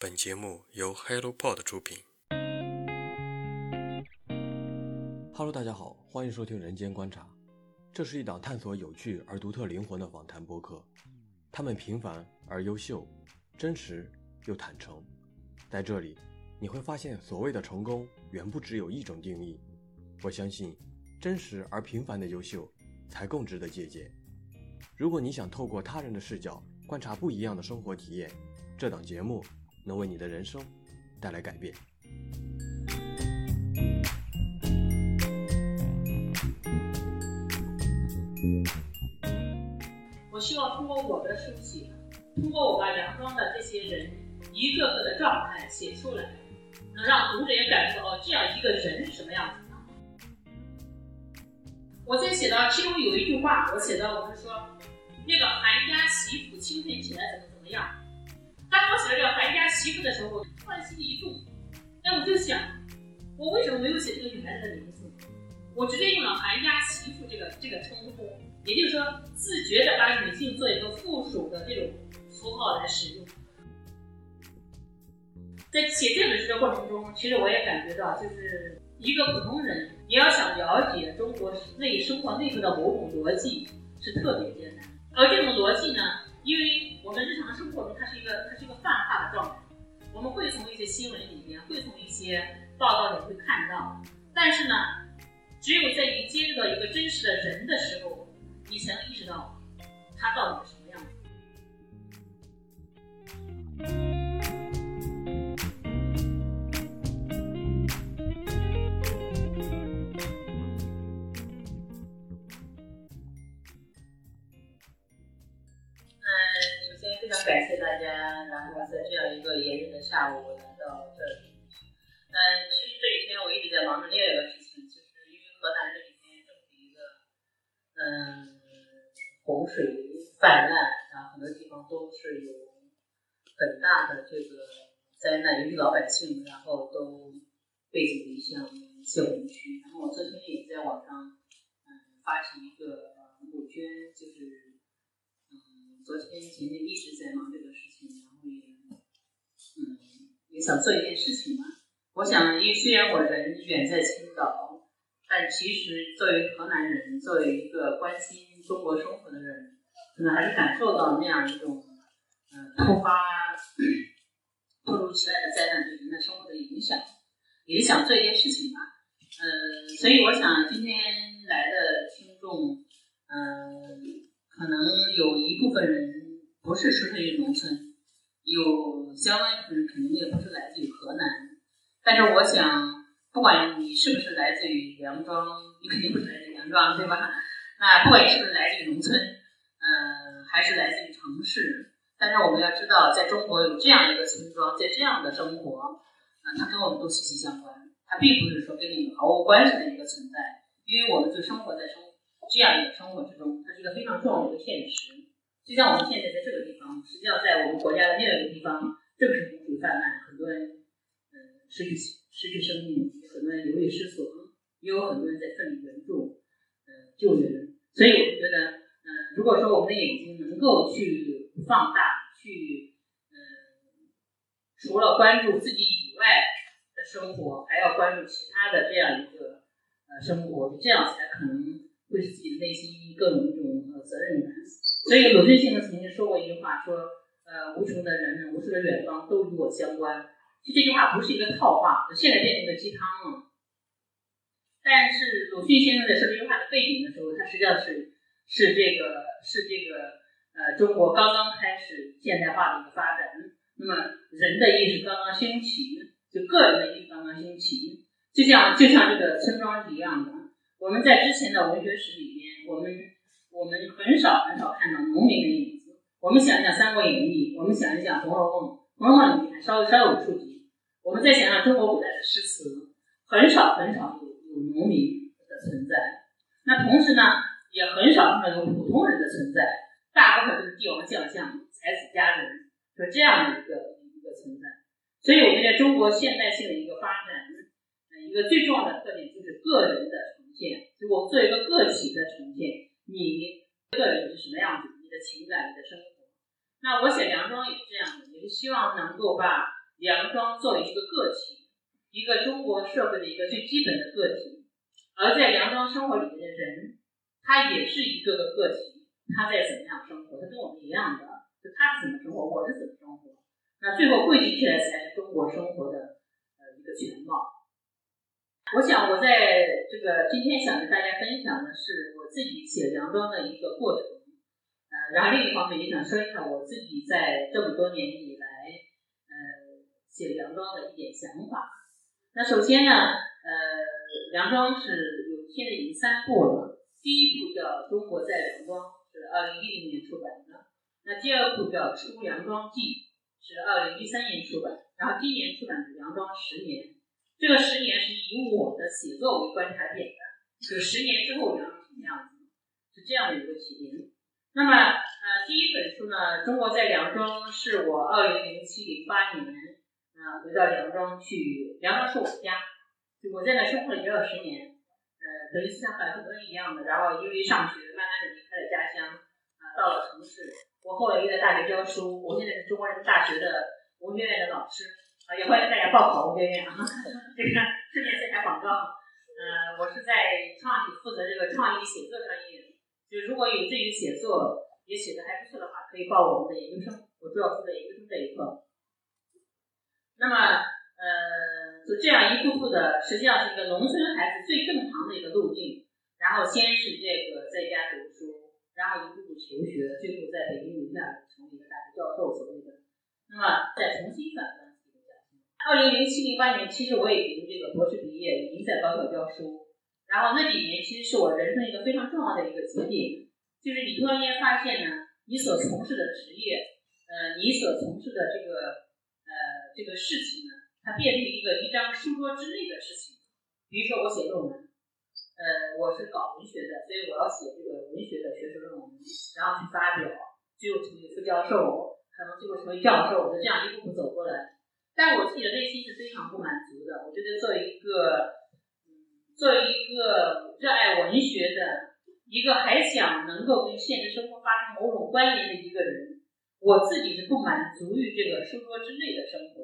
本节目由 HelloPod 出品。Hello，大家好，欢迎收听《人间观察》，这是一档探索有趣而独特灵魂的访谈播客。他们平凡而优秀，真实又坦诚。在这里，你会发现所谓的成功远不只有一种定义。我相信，真实而平凡的优秀才更值得借鉴。如果你想透过他人的视角观察不一样的生活体验，这档节目能为你的人生带来改变。我希望通过我的书写，通过我把杨庄的这些人一个个的状态写出来，能让读者也感受到这样一个人是什么样子的。我在写到其中有一句话，我写到我是说，那个韩家媳妇清晨起来怎么怎么样。当我写到这个韩家媳妇的时候，我突然心里一动，哎，我就想，我为什么没有写这个女孩子的名字？我直接用了韩家媳妇这个这个称呼。也就是说，自觉的把女性做一个附属的这种符号来使用。在写这本书的过程中，其实我也感觉到，就是一个普通人，你要想了解中国内生活内部的某种逻辑，是特别艰难。而这种逻辑呢，因为我们日常生活中它是一个它是一个泛化的状态，我们会从一些新闻里面，会从一些报道里会看到，但是呢，只有在你接触到一个真实的人的时候。你才能意识到他到底是什么样子。泛滥啊，很多地方都是有很大的这个灾难，尤其老百姓，然后都背井离乡泄洪区。然后我昨天也在网上嗯发起一个募捐，就是嗯昨天前天一直在忙这个事情，然后也嗯也想做一件事情嘛。我想，因为虽然我人远在青岛，但其实作为河南人，作为一个关心。中国生活的人，可能还是感受到那样一种，呃，突发、突如其来的灾难对人的生活的影响，也想做一件事情吧。呃，所以我想今天来的听众，呃，可能有一部分人不是出生于农村，有相当一部分人肯定也不是来自于河南，但是我想，不管你是不是来自于梁庄，你肯定不是来自梁庄，对吧？那不管你是不是来自于农村，还是来自于城市，但是我们要知道，在中国有这样一个村庄，在这样的生活，啊、它跟我们都息息相关。它并不是说跟你毫无关系的一个存在，因为我们就生活在生这样一个生活之中，它是一个非常重要的一个现实。就像我们现在在这个地方，实际上在我们国家的另外一个地方，正是洪水泛滥，很多人、呃、失去失去生命，很多人流离失所，也有很多人在奋力援助，呃救援。所以我觉得，如果说我们的眼睛能够去放大，去，嗯、除了关注自己以外的生活，还要关注其他的这样一个呃生活，这样才可能会使自己的内心更有一种呃责任感。所以鲁迅先生曾经说过一句话，说，呃，无穷的人们，无数的远方都与我相关。其实这句话不是一个套话，现在变成一个鸡汤了。但是鲁迅先生在说这句话的背景的时候，他实际上是是这个是这个呃中国刚刚开始现代化的一个发展，那么人的意识刚刚兴起，就个人的意识刚刚兴起，就像就像这个村庄一样的。我们在之前的文学史里面，我们我们很少很少看到农民的影子。我们想一想《三国演义》，我们想一想《红楼梦》，《红楼梦》里面稍微稍有触及。我们再想想中国古代的诗词，很少很少有。有农民的存在，那同时呢，也很少看到有普通人的存在，大部分都是帝王将相、才子佳人，是这样的一个一个存在。所以我们在中国现代性的一个发展，呃，一个最重要的特点就是个人的呈现，就我们做一个个体的呈现，你个人是什么样子，你的情感、你的生活。那我写梁庄也是这样的，也是希望能够把梁庄作为一个个体，一个中国社会的一个最基本的个体，而在梁庄生活里面的人，他也是一个个个体，他在怎么样生活，他跟我们一样的，就他是怎么生活，我是怎么生活，那最后汇集起来才是中国生活的呃一个全貌。我想我在这个今天想跟大家分享的是我自己写梁庄的一个过程，呃，然后另一方面也想说一下我自己在这么多年以来，呃，写梁庄的一点想法。那首先呢，呃，梁庄是有现在已经三部了，第一部叫《中国在梁庄》，是二零一零年出版的，那第二部叫《出梁庄记》，是二零一三年出版，然后今年出版的《梁庄十年》。这个十年是以我的写作为观察点的，就十年之后梁庄什么样子，是这样的一个起点。那么，呃，第一本书呢，《中国在梁庄》是我二零零七零八年，呃，回到梁庄去，梁庄是我家，就我在那生活了也有十年，等于像很多人一样的，然后因为上学，慢慢的离开了家乡，啊，到了城市。我后来又在大学教书，我现在是中国人民大学的文学院的老师。啊，也欢迎大家报考文学院啊！这个顺便做下广告。呃，我是在创意负责这个创意写作专业，就如果有志于写作也写的还不错的话，可以报我们的研究生。我主要负责研究生这一课。那么，呃，就这样一步步的，实际上是一个农村孩子最正常的一个路径。然后先是这个在家读书，然后一步步求学，最后在北京留下成为一个大学教授所谓的。那么再重新转转。二零零七零八年，其实我已经这个博士毕业，已经在高校教书。然后那几年其实是我人生一个非常重要的一个节点，就是你突然间发现呢，你所从事的职业，呃，你所从事的这个呃这个事情呢，它变成一个一张书桌之内的事情。比如说我写论文，呃，我是搞文学的，所以我要写这个文学的学术论文，然后去发表，最后成为副教授，可能最后成为教授，我就这样一步步走过来。但我自己的内心是非常不满足的。我觉得作为一个，作为一个热爱文学的一个还想能够跟现实生活发生某种关联的一个人，我自己是不满足于这个书桌之内的生活。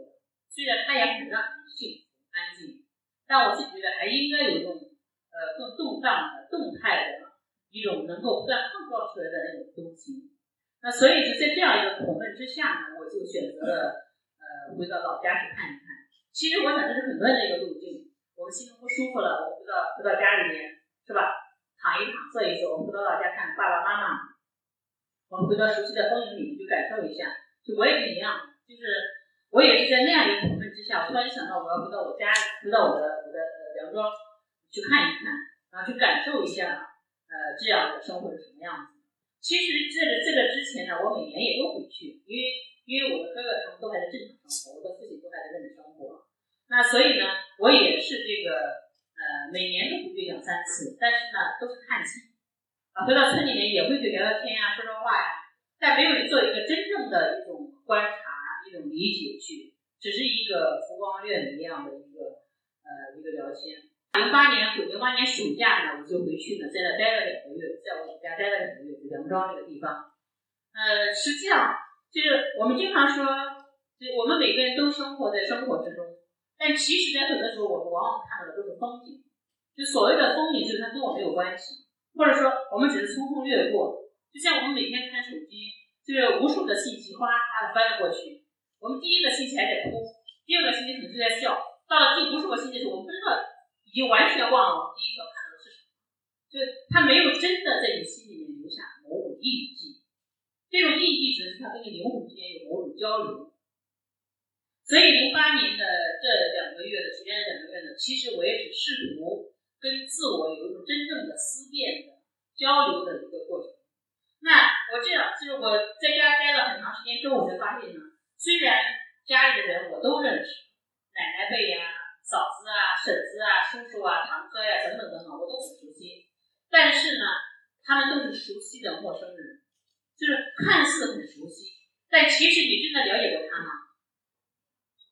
虽然它也很让人幸福安静，但我是觉得还应该有一种呃更动荡的、动态的一种能够不断碰撞出来的那种东西。那所以就在这样一个苦闷之下呢，我就选择了呃。回到老家去看一看。其实我想这是很多人的一个路径。我们心中不舒服了，我们回到回到家里面，是吧？躺一躺，坐一坐。我们回到老家看爸爸妈妈。我们回到熟悉的风景里面去感受一下。就我也是一样，就是我也是在那样一个苦闷之下，我突然想到我要回到我家，回到我的我的梁庄去看一看，然后去感受一下，呃，这样的生活是什么样子。其实这个这个之前呢，我每年也都回去，因为。因为我的哥哥他们都还在正常生活，我的父亲都还在那里生活，那所以呢，我也是这个呃每年都回去两三次，但是呢都是探亲啊，回到村里面也会去聊聊天呀，说说话呀，但没有做一个真正的一种观察、种理解去，只是一个浮光掠影一样的一个呃一个聊天。零八年零八年暑假呢，我就回去呢，在那待了两个月，在我们家待了两个月，就梁庄这个地方，呃，实际上。就是我们经常说，就我们每个人都生活在生活之中，但其实，在很多时候，我们往往看到的都是风景。就所谓的风景，就是它跟我没有关系，或者说，我们只是匆匆掠过。就像我们每天看手机，就是无数的信息哗哗啦的翻了过去。我们第一个星期还在哭，第二个星期可能就在笑，到了第无数个星期的时候，我们不知道，已经完全忘了我们第一条看到的是什么，就是它没有真的在你心里面留下某种印记。这种印记指的是他跟你灵魂之间有某种交流，所以零八年的这两个月的时间，两个月呢，其实我也是试图跟自我有一种真正的思辨的交流的一个过程。那我这样就是我在家待了很长时间之后，我才发现呢，虽然家里的人我都认识，奶奶辈呀、嫂子啊、婶子啊、叔叔啊、堂哥呀等等等等，我都很熟悉，但是呢，他们都是熟悉的陌生人。就是看似很熟悉，但其实你真的了解过他吗？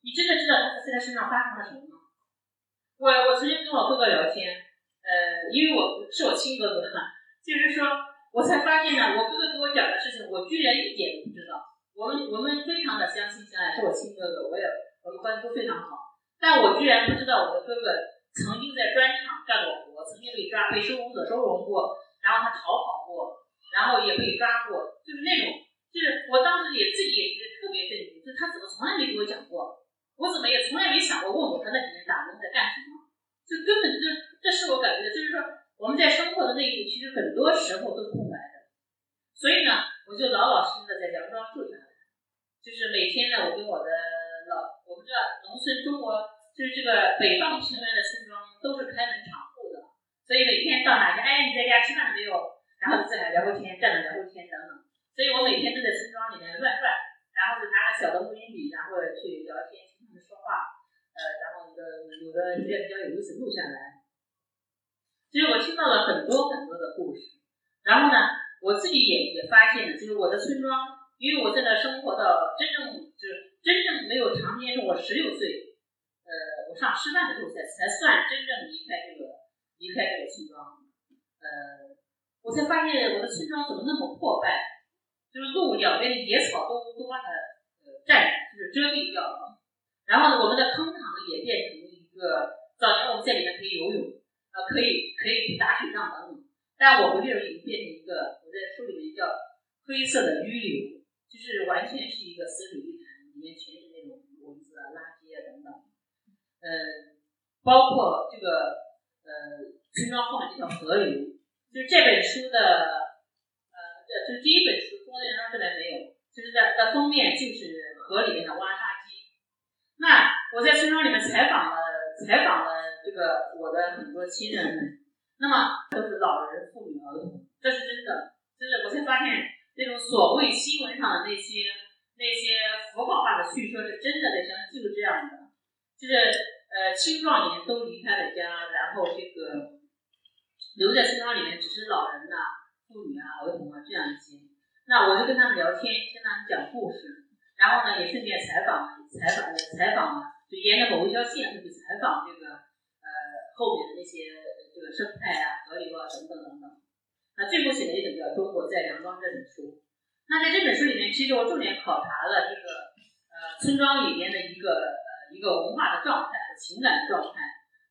你真的知道他在他身上发生了什么吗？我我曾经跟我哥哥聊天，呃，因为我是我亲哥哥嘛，就是说我才发现呢，我哥哥给我讲的事情，我居然一点都不知道。我们我们非常的相亲相爱，是我亲哥哥，我也我们关系都非常好。但我居然不知道我的哥哥曾经在砖厂干过活，曾经被抓被收容所收容过，然后他逃跑过，然后也被抓过，就是那种，就是我当时也自己也觉得特别震惊，就他怎么从来没给我讲过，我怎么也从来没想过问过他那几年打工在干什么，就根本就这是我感觉，就是说我们在生活的那一步，其实很多时候都是空白的。所以呢，我就老老实实的在梁庄住着，就是每天呢，我跟我的老，我不知道农村中国就是这个北方平原的村庄都是开门敞户的，所以每天到哪家，哎，你在家吃饭了没有？然后就在聊会天，站着聊会天等等。所以我每天都在村庄里面乱转，然后就拿个小的录音笔，然后去聊天，听他们说话，呃，然后有的有的觉得比较有意思录下来。其实我听到了很多很多的故事，然后呢。我自己也也发现了，就是我的村庄，因为我在那生活到真正就是真正没有长时间，是我十六岁，呃，我上师范的时候才才算真正离开这个离开这个村庄，呃，我才发现我的村庄怎么那么破败，就是路两边的野草都都把它呃占就是遮蔽掉了，然后呢，我们的坑塘也变成了一个早年我们在里面可以游泳，呃，可以可以打水仗等等，但我回去已经变成一个。我在书里面叫黑色的淤流，就是完全是一个死水一潭，里面全是那种蚊子啊、垃圾啊等等。嗯，包括这个呃村庄后面这条河流，就是这本书的呃，这就是第一本书《中国人庄》这边没有，就是在的封面就是河里面的挖沙机。那我在村庄里面采访了采访了这个我的很多亲人们，那么都是老人、妇女、儿童，这是真的。就是我才发现，那种所谓新闻上的那些那些符号化的叙说是真的的，像就是这样的，就是呃青壮年都离开了家，然后这个留在村庄里面只是老人呐、妇女啊、儿童啊这样一些。那我就跟他们聊天，听他们讲故事，然后呢也顺便采访采访采访嘛，就沿着某一条线去采访这个呃后面的那些这个生态啊、河流啊等等等等。那最后写的一本叫《中国在梁庄》这本书，那在这本书里面，其实我重点考察了这个呃村庄里面的一个呃一个文化的状态和情感的状态，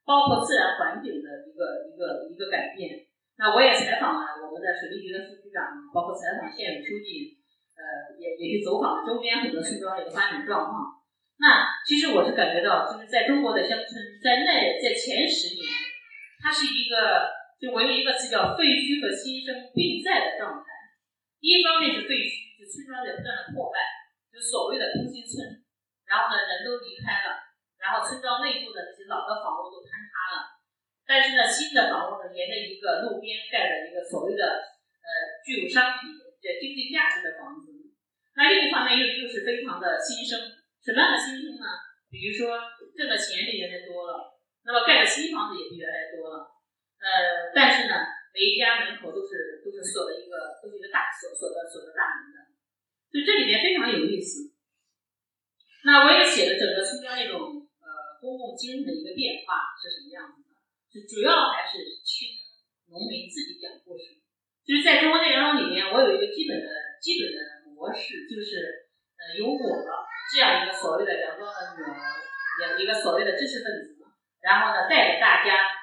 包括自然环境的一个一个一个改变。那我也采访了我们的水利局的副局长，包括采访县委书记，呃也也去走访了周边很多村庄的一个发展状况。那其实我是感觉到，就是在中国的乡村，在那在前十年，它是一个。就我用一个词叫“废墟和新生并在”的状态。一方面是废墟，就村庄在不断的破败，就所谓的空心村。然后呢，人都离开了，然后村庄内部的那些老的房屋都坍塌了。但是呢，新的房屋呢，沿着一个路边盖了一个所谓的呃具有商品的经济价值的房子。那另一方面又又是非常的新生，什么样的新生呢？比如说挣的钱比原来多了，那么盖的新房子也比原来多了。呃，但是呢，每一家门口都是都是锁了一个，都是一个大锁锁的锁的大门的，所以这里面非常有意思。那我也写了整个新疆那种呃公共精神的一个变化是什么样子的，就主要还是听农民自己讲故事。就是在中国内容里面，我有一个基本的基本的模式，就是呃有我这样一个所谓的梁庄的女儿，一个所谓的知识分子，然后呢带着大家。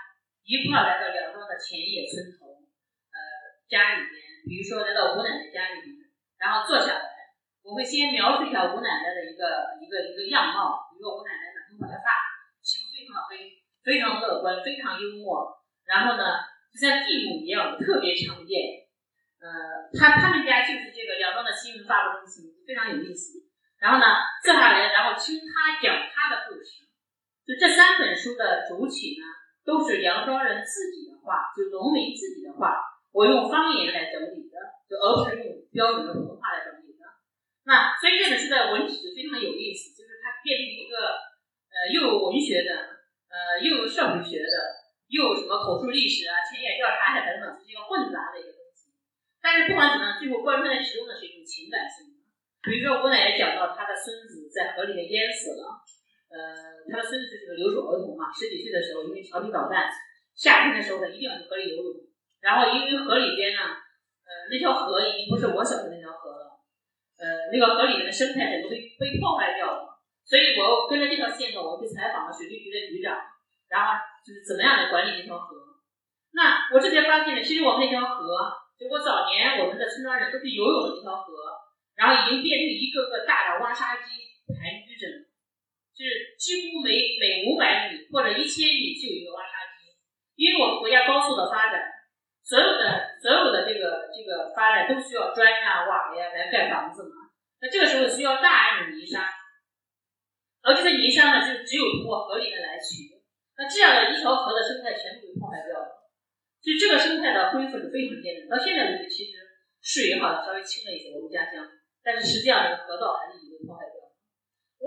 一块来到的前野村头，呃，家里边，比如说来到吴奶奶家里边，然后坐下来，我会先描述一下吴奶奶的一个一个一个样貌，比如说吴奶奶满头白发，皮肤非常黑，非常乐观，非常幽默，然后呢，就像地母一样特别常见，呃，他他们家就是这个梁庄的新闻发布中心，非常有意思。然后呢，坐下来，然后听他讲他的故事，就这三本书的主体呢。都是梁庄人自己的话，就农民自己的话，我用方言来整理的，就而不是用标准的普通话来整理的。那所以这本书的文体非常有意思，就是它变成一个呃又有文学的，呃又有社会学的，又有什么口述历史啊、田野调查呀等等，是一个混杂的一个东西。但是不管怎么样，最后贯穿在其中的是一种情感性的。比如说我奶奶讲到她的孙子在河里面淹死了。呃，他的孙子就是个留守儿童嘛，十几岁的时候因为调皮捣蛋，夏天的时候呢一定要去河里游泳，然后因为河里边呢，呃，那条河已经不是我小时候那条河了，呃，那个河里面的生态整个被被破坏掉了，所以我跟着这条线呢，我去采访了水利局的局长，然后就是怎么样来管理这条河。那我这边发现呢，其实我们那条河，就我早年我们的村庄人都是游泳的那条河，然后已经变成一个个大的挖沙机排，就是几乎每每五百米或者一千米就有一个挖沙机，因为我们国家高速的发展。所有的所有的这个这个发展都需要砖呀瓦呀来盖房子嘛，那这个时候需要大量的泥沙，而这些泥沙呢，就是只有通过河里面来取，那这样的一条河的生态全部被破坏掉了，所以这个生态的恢复是非常艰难。到现在为止，其实水好像稍微清了一些，我们家乡，但是实际上这个河道还是已经被破坏掉了。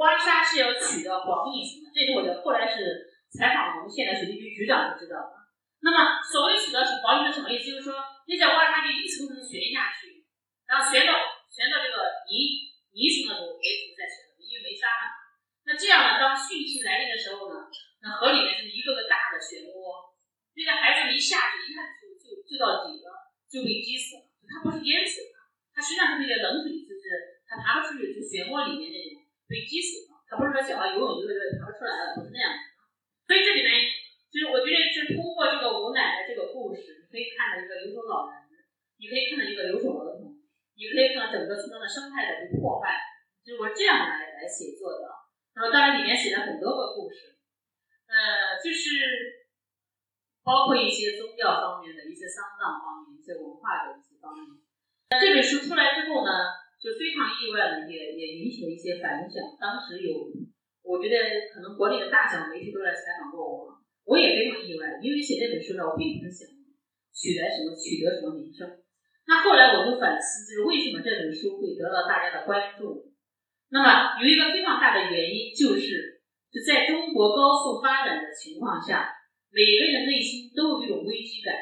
挖沙是要取的黄泥层的，这是我的后来是采访我们现在水利局局长才知道的。那么，所谓取得是黄泥是什么意思？就是说，你在挖沙机一层层旋下去，然后旋到旋到这个泥泥层的时候，为止再旋，因为没沙了。那这样呢，当汛期来临的时候呢，那河里面是一个个大的漩涡，这些孩子一下去，一看就就就到底了，就被击死了。它不是淹死的，它实际上是那个冷水，就是它爬不出去，就漩涡里面那种被击死了。他不是说小孩游泳游泳爬不出来了，不是那样子的。所以这里面。就是我觉得是通过这个吴奶奶这个故事，你可以看到一个留守老人，你可以看到一个留守儿童，你可以看到整个村庄的生态的被破坏，就是我这样来来写作的。然后当然里面写了很多个故事，呃，就是包括一些宗教方面的一些丧葬方面、一些文化的一些方面。那这本书出来之后呢，就非常意外的也也引起了一些反响。当时有，我觉得可能国内的大小媒体都来采访过我。我也非常意外，因为写这本书呢，我并不是想取得什么取得什么名声。那后来我就反思，就是为什么这本书会得到大家的关注？那么有一个非常大的原因，就是就在中国高速发展的情况下，每个人的内心都有一种危机感，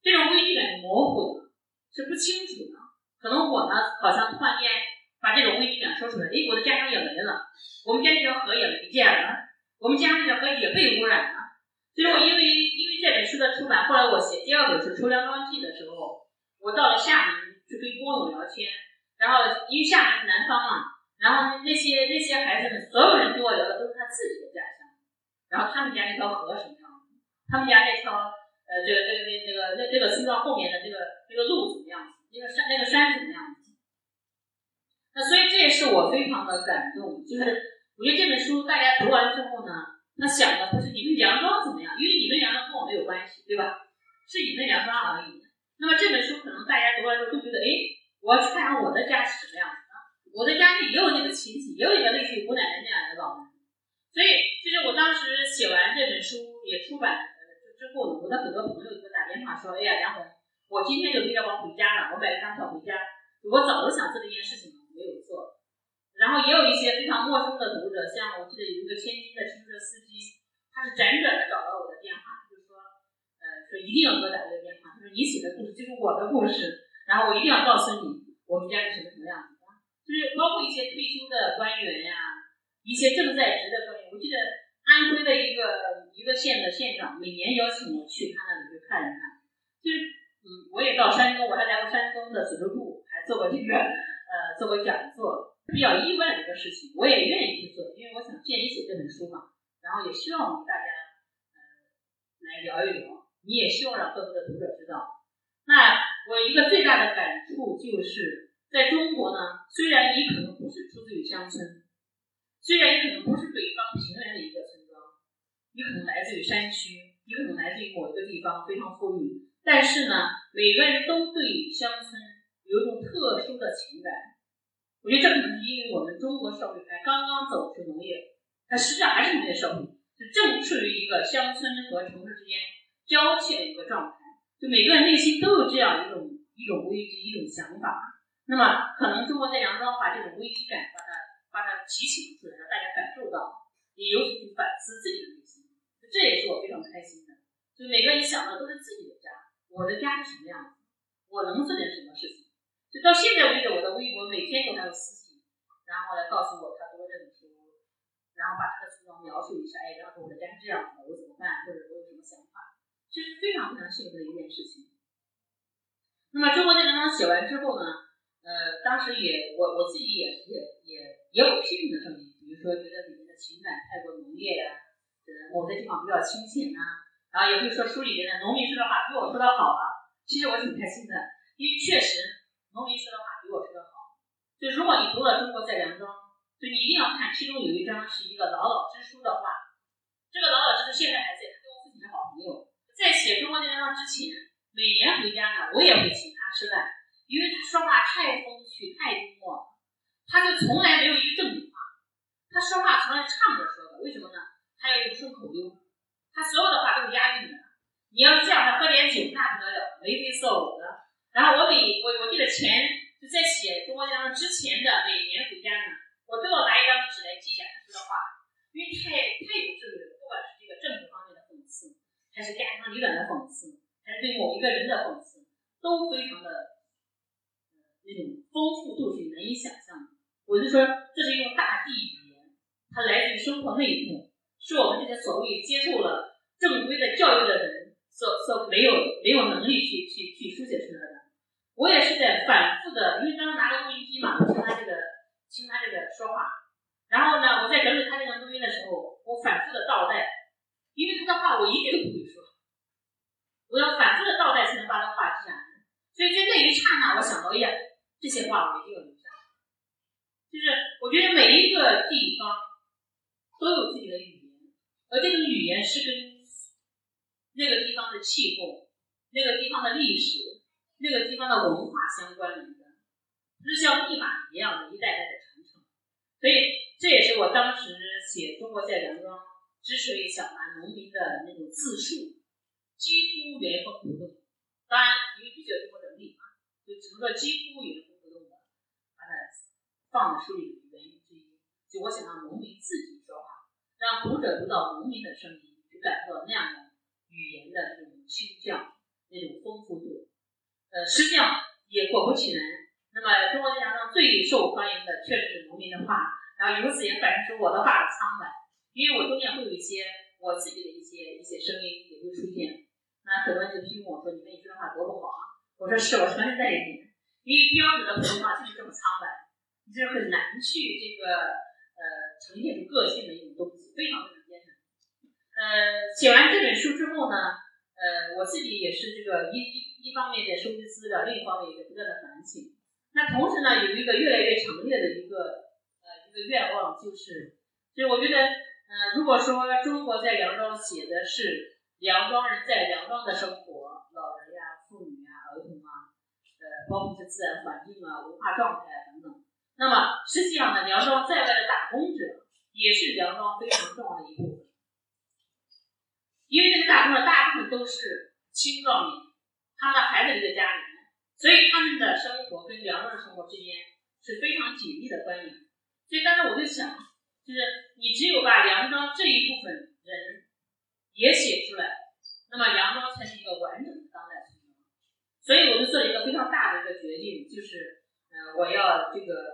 这种危机感是模糊的，是不清楚的。可能我呢，好像突然间把这种危机感说出来，诶，我的家乡也没了，我们家那条河也没见了，我们家那条河也被污染了。最后因为因为这本书的出版，后来我写第二本书《出梁庄记》的时候，我到了厦门去跟郭勇聊天，然后因为厦门是南方嘛，然后那些那些孩子们，所有人跟我聊的都是他自己的家乡，然后他们家那条河什么样，他们家那条呃这个这个那那个那那个村庄后面的那个那个路怎么样子，那个山那个山怎么样？那所以这也是我非常的感动，就是我觉得这本书大家读完之后呢。那想的不是你们杨庄怎么样，因为你们杨庄跟我没有关系，对吧？是你们杨庄而已。那么这本书可能大家读完之后都觉得，哎，我要去看看我的家是什么样子的。我的家里也有那个亲戚，也有一个类似于吴奶奶那样的老人。所以，其实我当时写完这本书也出版了之后，我的很多朋友给我打电话说，哎呀，梁红，我今天就准备往回家了，我买了张票回家。我早就想做这件事情了，没有做。然后也有一些非常陌生的读者，像我记得有一个天津的出租车司机，他是辗转的找到我的电话，就说，呃，说一定要给我打这个电话，他说你写的故事就是我的故事，然后我一定要告诉你我们家是什么什么样子的，就是包括一些退休的官员呀，一些正在职的官员，我记得安徽的一个一个县的县长每年邀请我去他那里去看一看，就是嗯，我也到山东，我还来过山东的组织部，还做过这个呃做过讲座。比较意外的一个事情，我也愿意去做，因为我想建议写这本书嘛，然后也希望我们大家呃来聊一聊，你也希望让更多的读者知道。那我一个最大的感触就是，在中国呢，虽然你可能不是出自于乡村，虽然你可能不是北方平原的一个村庄，你可能来自于山区，你可能来自于某一个地方非常富裕，但是呢，每个人都对乡村有一种特殊的情感。我觉得这可能是因为我们中国社会才刚刚走出农业，它实际上还是农业社会，就正处于一个乡村和城市之间交替的一个状态。就每个人内心都有这样一种一种危机，一种想法。那么，可能中国在杨庄把这种危机感把它把它提醒出来，让大家感受到，也由此去反思自己的内心。这也是我非常开心的。就每个人想到都是自己的家，我的家是什么样子，我能做点什么事情。就到现在为止，我的微博每天都还有私信，然后来告诉我他读了这本书，然后把他的村庄描述一下，哎，然后我的家是这样子的，我怎么办，或者我有什么想法，这是非常非常幸福的一件事情。那么中国这篇文章写完之后呢，呃，当时也我我自己也也也也有批评的声音，比如说觉得里面的情感太过浓烈呀、呃，某些地方比较清浅啊，然后也会说书里边的农民说的话比我说的好啊。其实我挺开心的，因为确实农民说的话比我说的好。就如果你读了《中国在梁庄》，就你一定要看，其中有一章是一个老老支书的话。这个老老支书现在还在，他跟我父亲是好朋友。在写《中国在梁庄》之前，每年回家呢，我也会请他吃饭，因为他说话太风趣、太幽默，他就从来没有一个正经话，他说话从来唱着说的。为什么呢？他要用顺口溜，他所有的话都是押韵的。你要是这样，他喝点酒那不得了，眉飞色舞的。然后我每我我记得前就在写《中国讲之前的每年回家呢，我都要拿一张纸来记下他说的话，因为太太有智慧了。不管是这个政治方面的讽刺，还是家长里短的讽刺，还是对某一个人的讽刺，都非常的那种丰富度是难以想象的。我就说，这是用大地语言，它来自于生活内部，是我们这些所谓接受了正规的教育的人。所所没有没有能力去去去书写出来的，我也是在反复的，因为刚刚拿了录音机嘛，听他这个听他这个说话，然后呢，我在整理他这个录音的时候，我反复的倒带，因为他的话我一句都不会说，我要反复的倒带才能把他话记下来，所以在那一刹那，我想到，哎呀，这些话我一定要留下，就是我觉得每一个地方都有自己的语言，而这种语言是跟。那个地方的气候，那个地方的历史，那个地方的文化相关联的，就像密码一样的，一代代的传承。所以这也是我当时写《中国在梁庄》之所以想拿农民的那种自述，几乎原封不动。当然，因为毕竟中国人力嘛，就只能说几乎原封不动的把它放在书里的原因之一。就我想让农民自己说话，让读者读到农民的声音，去感受到那样的。语言的那种倾向，那种丰富度，呃，实际上也果不其然。那么，中国历史上最受欢迎的确实是农民的话，然后由此也反映出我的话的苍白，因为我中间会有一些我自己的一些一些声音也会出现。那很多人就批评我说：“你们你说的话多不好啊！”我说：“是，我承认这一点，因为标准的普通话就是这么苍白，你就很难去这个呈现出个性的一种东西，非常非常艰难。”呃，写完这本书之后呢，呃，我自己也是这个一一一方面在收集资料，另一方面也在不断的反省。那同时呢，有一个越来越强烈的一个呃一个愿望，就是，就是我觉得，呃，如果说中国在梁庄写的是梁庄人在梁庄的生活，老人呀、妇女呀、儿童啊，呃，包括是自然环境啊、文化状态啊等等，那么实际上呢，梁庄在外的打工者也是梁庄非常重要的一部分。因为这个打工的大部分都是青壮年，他的孩子留在家里面，所以他们的生活跟梁庄的生活之间是非常紧密的关联。所以当时我就想，就是你只有把梁庄这一部分人也写出来，那么梁庄才是一个完整的当代村庄。所以我就做了一个非常大的一个决定，就是，呃，我要这个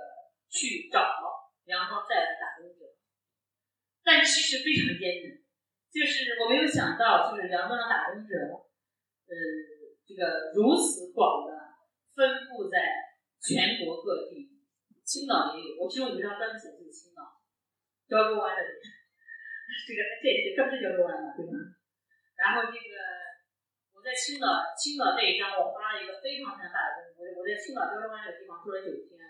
去找梁庄在打工，但其实非常艰难。就是我没有想到，就是梁庄的打工者，呃，这个如此广的分布在全国各地，青岛也有。我其中有一张专门写的就是青岛，胶州湾的这个，这个这这这不是胶州湾的？对吗？然后这个我在青岛，青岛这一张我花了一个非常非常大的功夫。我在青岛胶州湾这个地方住了九天，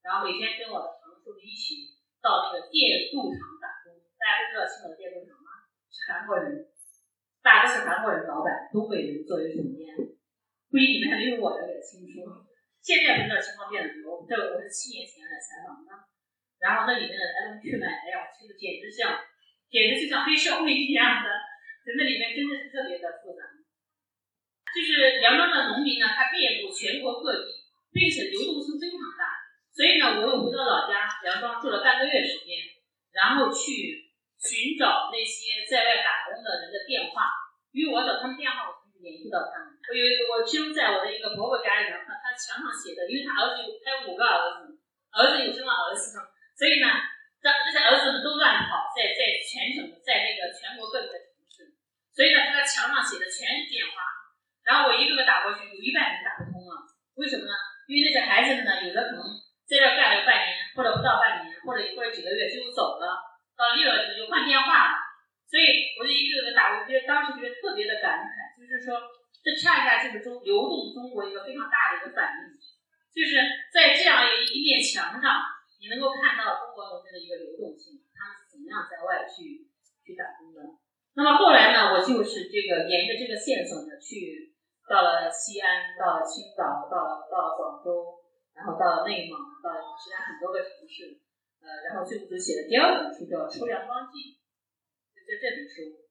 然后每天跟我的堂叔一起到那个电镀厂打工。大家都知道青岛的电镀厂吗。是韩国人，大多是韩国人，老板东北人作为总监，估计你们还没有我了解清楚。现在不知道情况变了多，这个我是七年前来采访的，然后那里面的来龙去脉，哎呀，其实简直像，简直就像黑社会一样的，在那里面真的是特别的复杂。就是梁庄的农民呢，他遍布全国各地，并且流动性非常大，所以呢，我又回到老家梁庄住了半个月时间，然后去。寻找那些在外打工的人的电话，因为我找他们电话，我才能联系到他们。我有一个，我其中在我的一个婆婆家里面，他墙上写的，因为他儿子有，他有五个儿子，儿子有生了儿子，所以呢，这这些儿子们都乱跑，在在全省，在那个全国各地的城市，所以呢，他的墙上写的全是电话。然后我一个个打过去，有一半人打不通了，为什么呢？因为那些孩子们呢，有的可能在这干了半年或者不到半年。或者或者几个月就走了，到六月份就换电话了。所以我就一个个打，我觉得当时觉得特别的感慨，就是说这恰恰就是中流动中国一个非常大的一个反应，就是在这样一一面墙上，你能够看到中国农民的一个流动性，他们是怎么样在外去去打工的。那么后来呢，我就是这个沿着这个线索呢，去到了西安，到了青岛，到了到了广州，然后到了内蒙，到了其他很多个城市，呃，然后最后就写了第二本书，叫《出阳光记》。就这本书，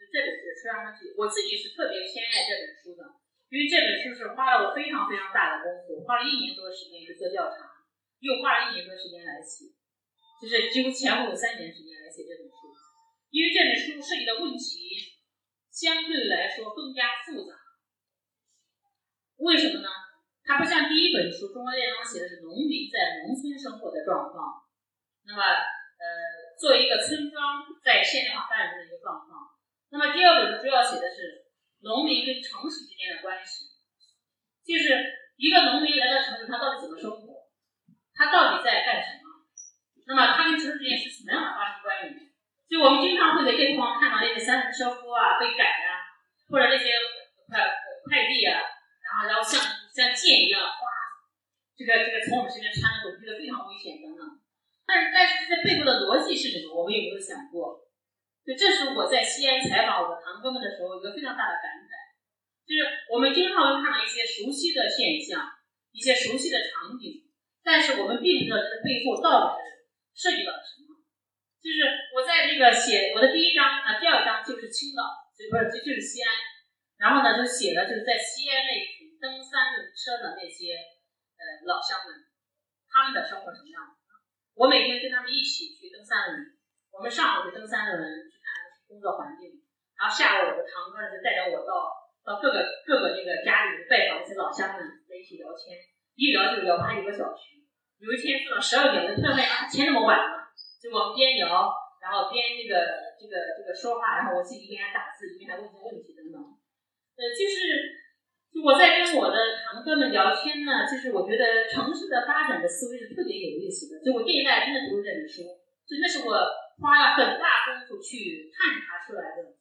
就这本书《出阳光记》，我自己是特别偏爱这本书的，因为这本书是花了我非常非常大的功夫，花了一年多的时间去做调查，又花了一年多时间来写，就是几乎前后有三年时间来写这本书。因为这本书涉及的问题相对来说更加复杂，为什么呢？它不像第一本书《中国列强》写的是农民在农村生活的状况，那么。呃，作为一个村庄在现代化发展中的一个状况。那么第二本书主要写的是农民跟城市之间的关系，就是一个农民来到城市，他到底怎么生活，他到底在干什么？那么他跟城市之间是什么样的发生关系？就我们经常会在街头上看到那些三轮车夫啊被赶啊，或者那些快快递啊，然后然后像像箭一样，哗，这个这个从我们身边穿过去，觉得非常危险等等。但是但是这背后的逻辑是什么？我们有没有想过？就这是我在西安采访我的堂哥们的时候一个非常大的感慨，就是我们经常会看到一些熟悉的现象，一些熟悉的场景，但是我们并不知道这个背后到底是涉及到了什么。就是我在这个写我的第一章啊，第二章就是青岛，就不是就就是西安，然后呢就写了就是在西安那一群蹬三轮车的那些呃老乡们，他们的生活什么样子。我每天跟他们一起去登三轮，我们上午去登三轮去看工作环境，然后下午我的堂哥就带着我到到各个各个这个家里拜访一些老乡们，在一起聊天，一聊就聊好几个小时。有一天做到十二点，我突然发现啊，天那么晚了，就我们边聊，然后边这个这个这个说话，然后我自己一边还打字，一边还问些问题等等。呃，就是。就我在跟我的堂哥们聊天呢，就是我觉得城市的发展的思维是特别有意思的，就我这一代真的读这本书，所以那是我花了很大功夫去探查出来的。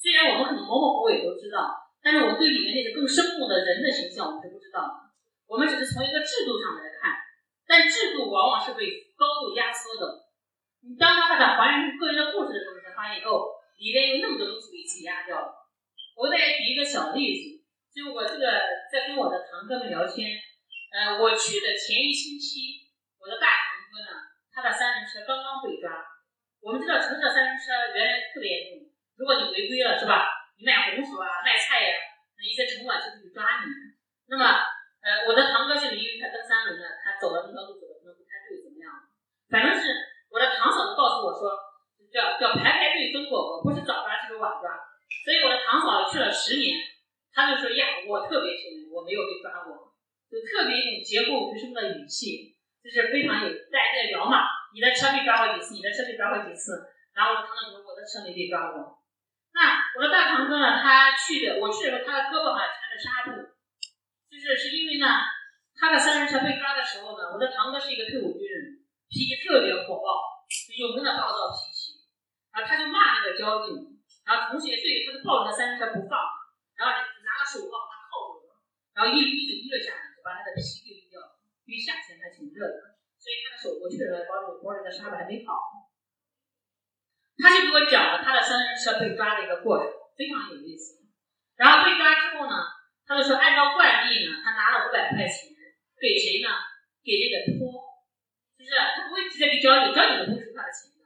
虽然我们可能模模糊糊也都知道，但是我们对里面那些更生动的人的形象我们是不知道的，我们只是从一个制度上来看，但制度往往是被高度压缩的。你当他把它还原成个人的故事的时候，你才发现哦，里边有那么多东西被挤压掉了。我再举一个小例子，就我这个在跟我的堂哥们聊天，呃，我去的前一星期，我的大堂哥呢，他的三轮车刚刚被抓。我们知道城市三轮车原来特别严重，如果你违规了，是吧？你卖红薯啊、卖菜呀，那一些城管就会去抓你。那么，呃，我的堂哥就是因为他蹬三轮的，他走了那条路走的可能不太对，怎么样？反正是我的堂嫂子告诉我说，叫叫排排队分过，我不是早抓就是晚抓。所以我的堂嫂去了十年，他就说呀，我特别幸运，我没有被抓过，就特别一种劫后余生的语气，就是非常有大家在聊嘛，你的车被抓过几次？你的车被抓过几次？然后我的堂嫂说我的车没被抓过。那我的大堂哥呢？他去的，我去的时候，他的胳膊上缠着纱布，就是是因为呢，他的三轮车被抓的时候呢，我的堂哥是一个退伍军人，脾气特别火爆，有名的暴躁脾气，啊，他就骂那个交警。然后同学对他就抱着他三轮车不放，然后拿个手铐把他铐住了，然后一捋就捋了下来，就把他的皮给捋掉了。因为夏天还挺热的，所以他的手我去的时候包着包着的纱布还没好。他就给我讲了他的三轮车被抓的一个过程，非常有意思。然后被抓之后呢，他就说按照惯例呢，他拿了五百块钱给谁呢？给这个托，就是他不会直接给交警，交警不会收他的钱的。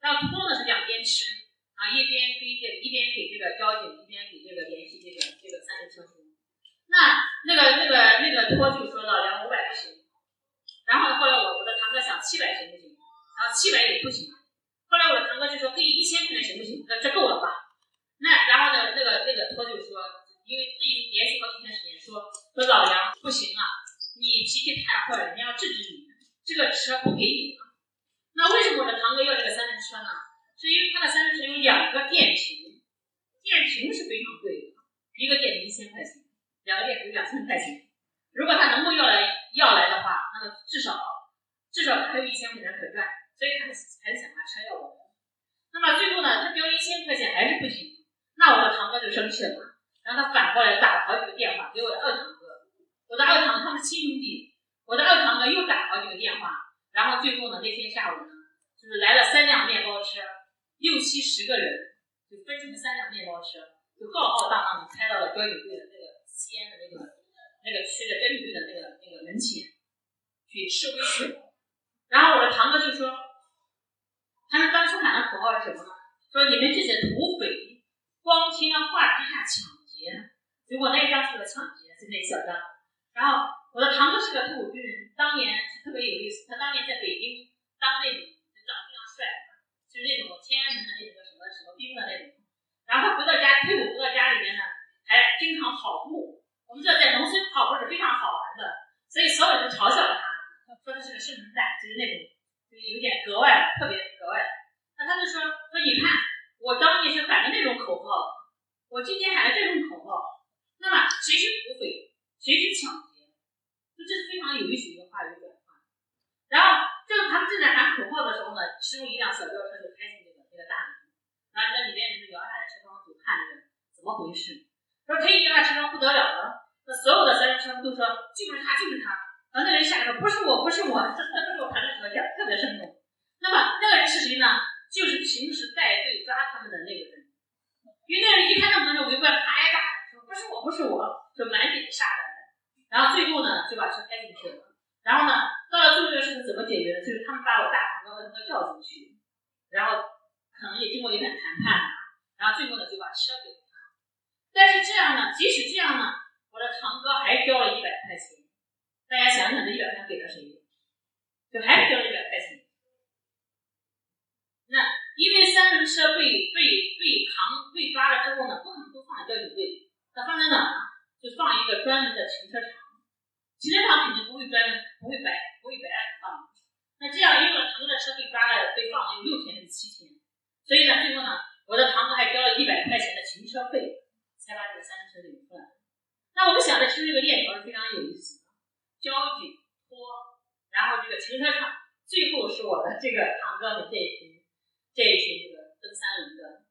然后托呢是两边吃。一边跟这个一边给这个交警，一边给这个联系这个这个三轮车夫。那那个那个那个托就说到两五百不行，然后后来我我的堂哥想七百行不行？然后七百也不行。后来我的堂哥就说给你一千块钱行不行？那这够了吧？那然后呢那个那个托就说，因为自己连续好几天时间说说老杨不行啊，你脾气太坏了，人家要制止你，这个车不给你了。那为什么我的堂哥要这个三轮车呢？是因为他的三轮车有两个电瓶，电瓶是非常贵的，一个电瓶一千块钱，两个电瓶两千块钱。如果他能够要来要来的话，那么至少至少还有一千块钱可赚，所以他还是想把车要过来。那么最后呢，他交一千块钱还是不行，那我的堂哥就生气了，然后他反过来打了好几个电话给我的二堂哥，我的二堂他们亲兄弟，我的二堂哥又打了好几个电话，然后最后呢那天下午呢，就是来了三辆面包车，六七十个人，就分成三辆面包车，就浩浩荡荡的开到了交警队的那个西安的那个那个区的交警队的那个那个门前去示威去了，然后我的堂哥就说。他们当初喊的口号是什么呢？说你们这些土匪，光天化日之下抢劫。结果那一张是个抢劫，是那小张。然后我的堂哥是个退伍军人，当年是特别有意思。他当年在北京当那种长得非常帅，就是那种天安门的那个什么什么兵的那种。然后回到家退伍回到家里面呢，还经常跑步。我们知道在农村跑步是非常好玩的，所以所有人都嘲笑了他，说他是个圣人蛋，就是那种就是。有点格外特别格外那他就说说你看，我当年是喊的那种口号，我今天喊的这种口号，那么谁是土匪，谁是抢劫？就这是非常有意思一个话语转换。然后正他们正在喊口号的时候呢，其中一辆小轿车就开进那个那个大门，然后那里面人就摇下来车窗就看那个怎么回事。他说他一摇下车窗不得了了，那所有的三轮车都说就是他就是他。然后那人吓得说不是我不是我，这这都是我喊的什么叫，特别生动。那么那个人是谁呢？就是平时带队抓他们的那个人。因为那人一看那么多人围过来，啪一打，说不是我不是我，就满脸煞白。然后最后呢就把车开进去了。然后呢到了最后这个事情怎么解决的？就是他们把我大堂哥和他叫进去，然后可能也经过一番谈判，然后最后呢就把车给了他。但是这样呢，即使这样呢，我的堂哥还交了一百块钱。大家想想，这一百块钱给了谁？就还是交了一百块钱。那因为三轮车被被被扛被抓了之后呢，不可能都放在交警队，那放在哪呢？就放一个专门的停车场。停车场肯定不会专门不会白不会白让你放。那这样，因为堂哥的车被抓了，被放了有六天还是七天，所以呢，最后呢，我的堂哥还交了一百块钱的停车费，才把这个三轮车领出来。那我们想的其实这个链条是非常有意思的。交警拖，然后这个停车场，最后是我的这个堂哥的这一群，这一群这个蹬三轮的。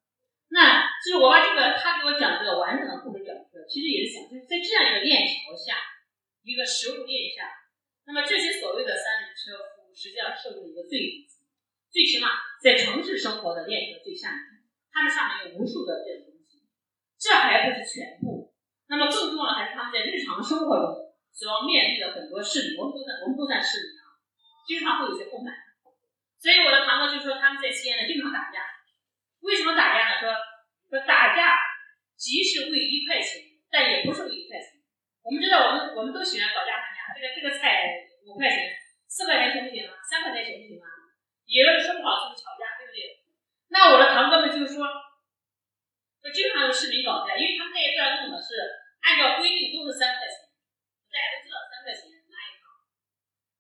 那就是我把这个他给我讲这个完整的故事讲出来，其实也是想就是在这样一个链条下，一个食物链下，那么这些所谓的三轮车夫实际上是一个最底层，最起码在城市生活的链条最下面，他们上面有无数的这种东西，这还不是全部。那么更重要的还是他们在日常生活中。所要面对的很多市民，我们都在我们都在市民啊，经常会有些不满。所以我的堂哥就说他们在西安呢经常打架，为什么打架呢？说说打架即是为一块钱，但也不是为一块钱。我们都喜欢讨价还价，这个这个菜五块钱，四块钱行不行啊？三块钱行不行啊？有的说不好就吵架，对不对？那我的堂哥们就说，就经常有市民搞价，因为他们那一段弄的是按照规定都是三块钱。大家都知道三块钱拉一趟，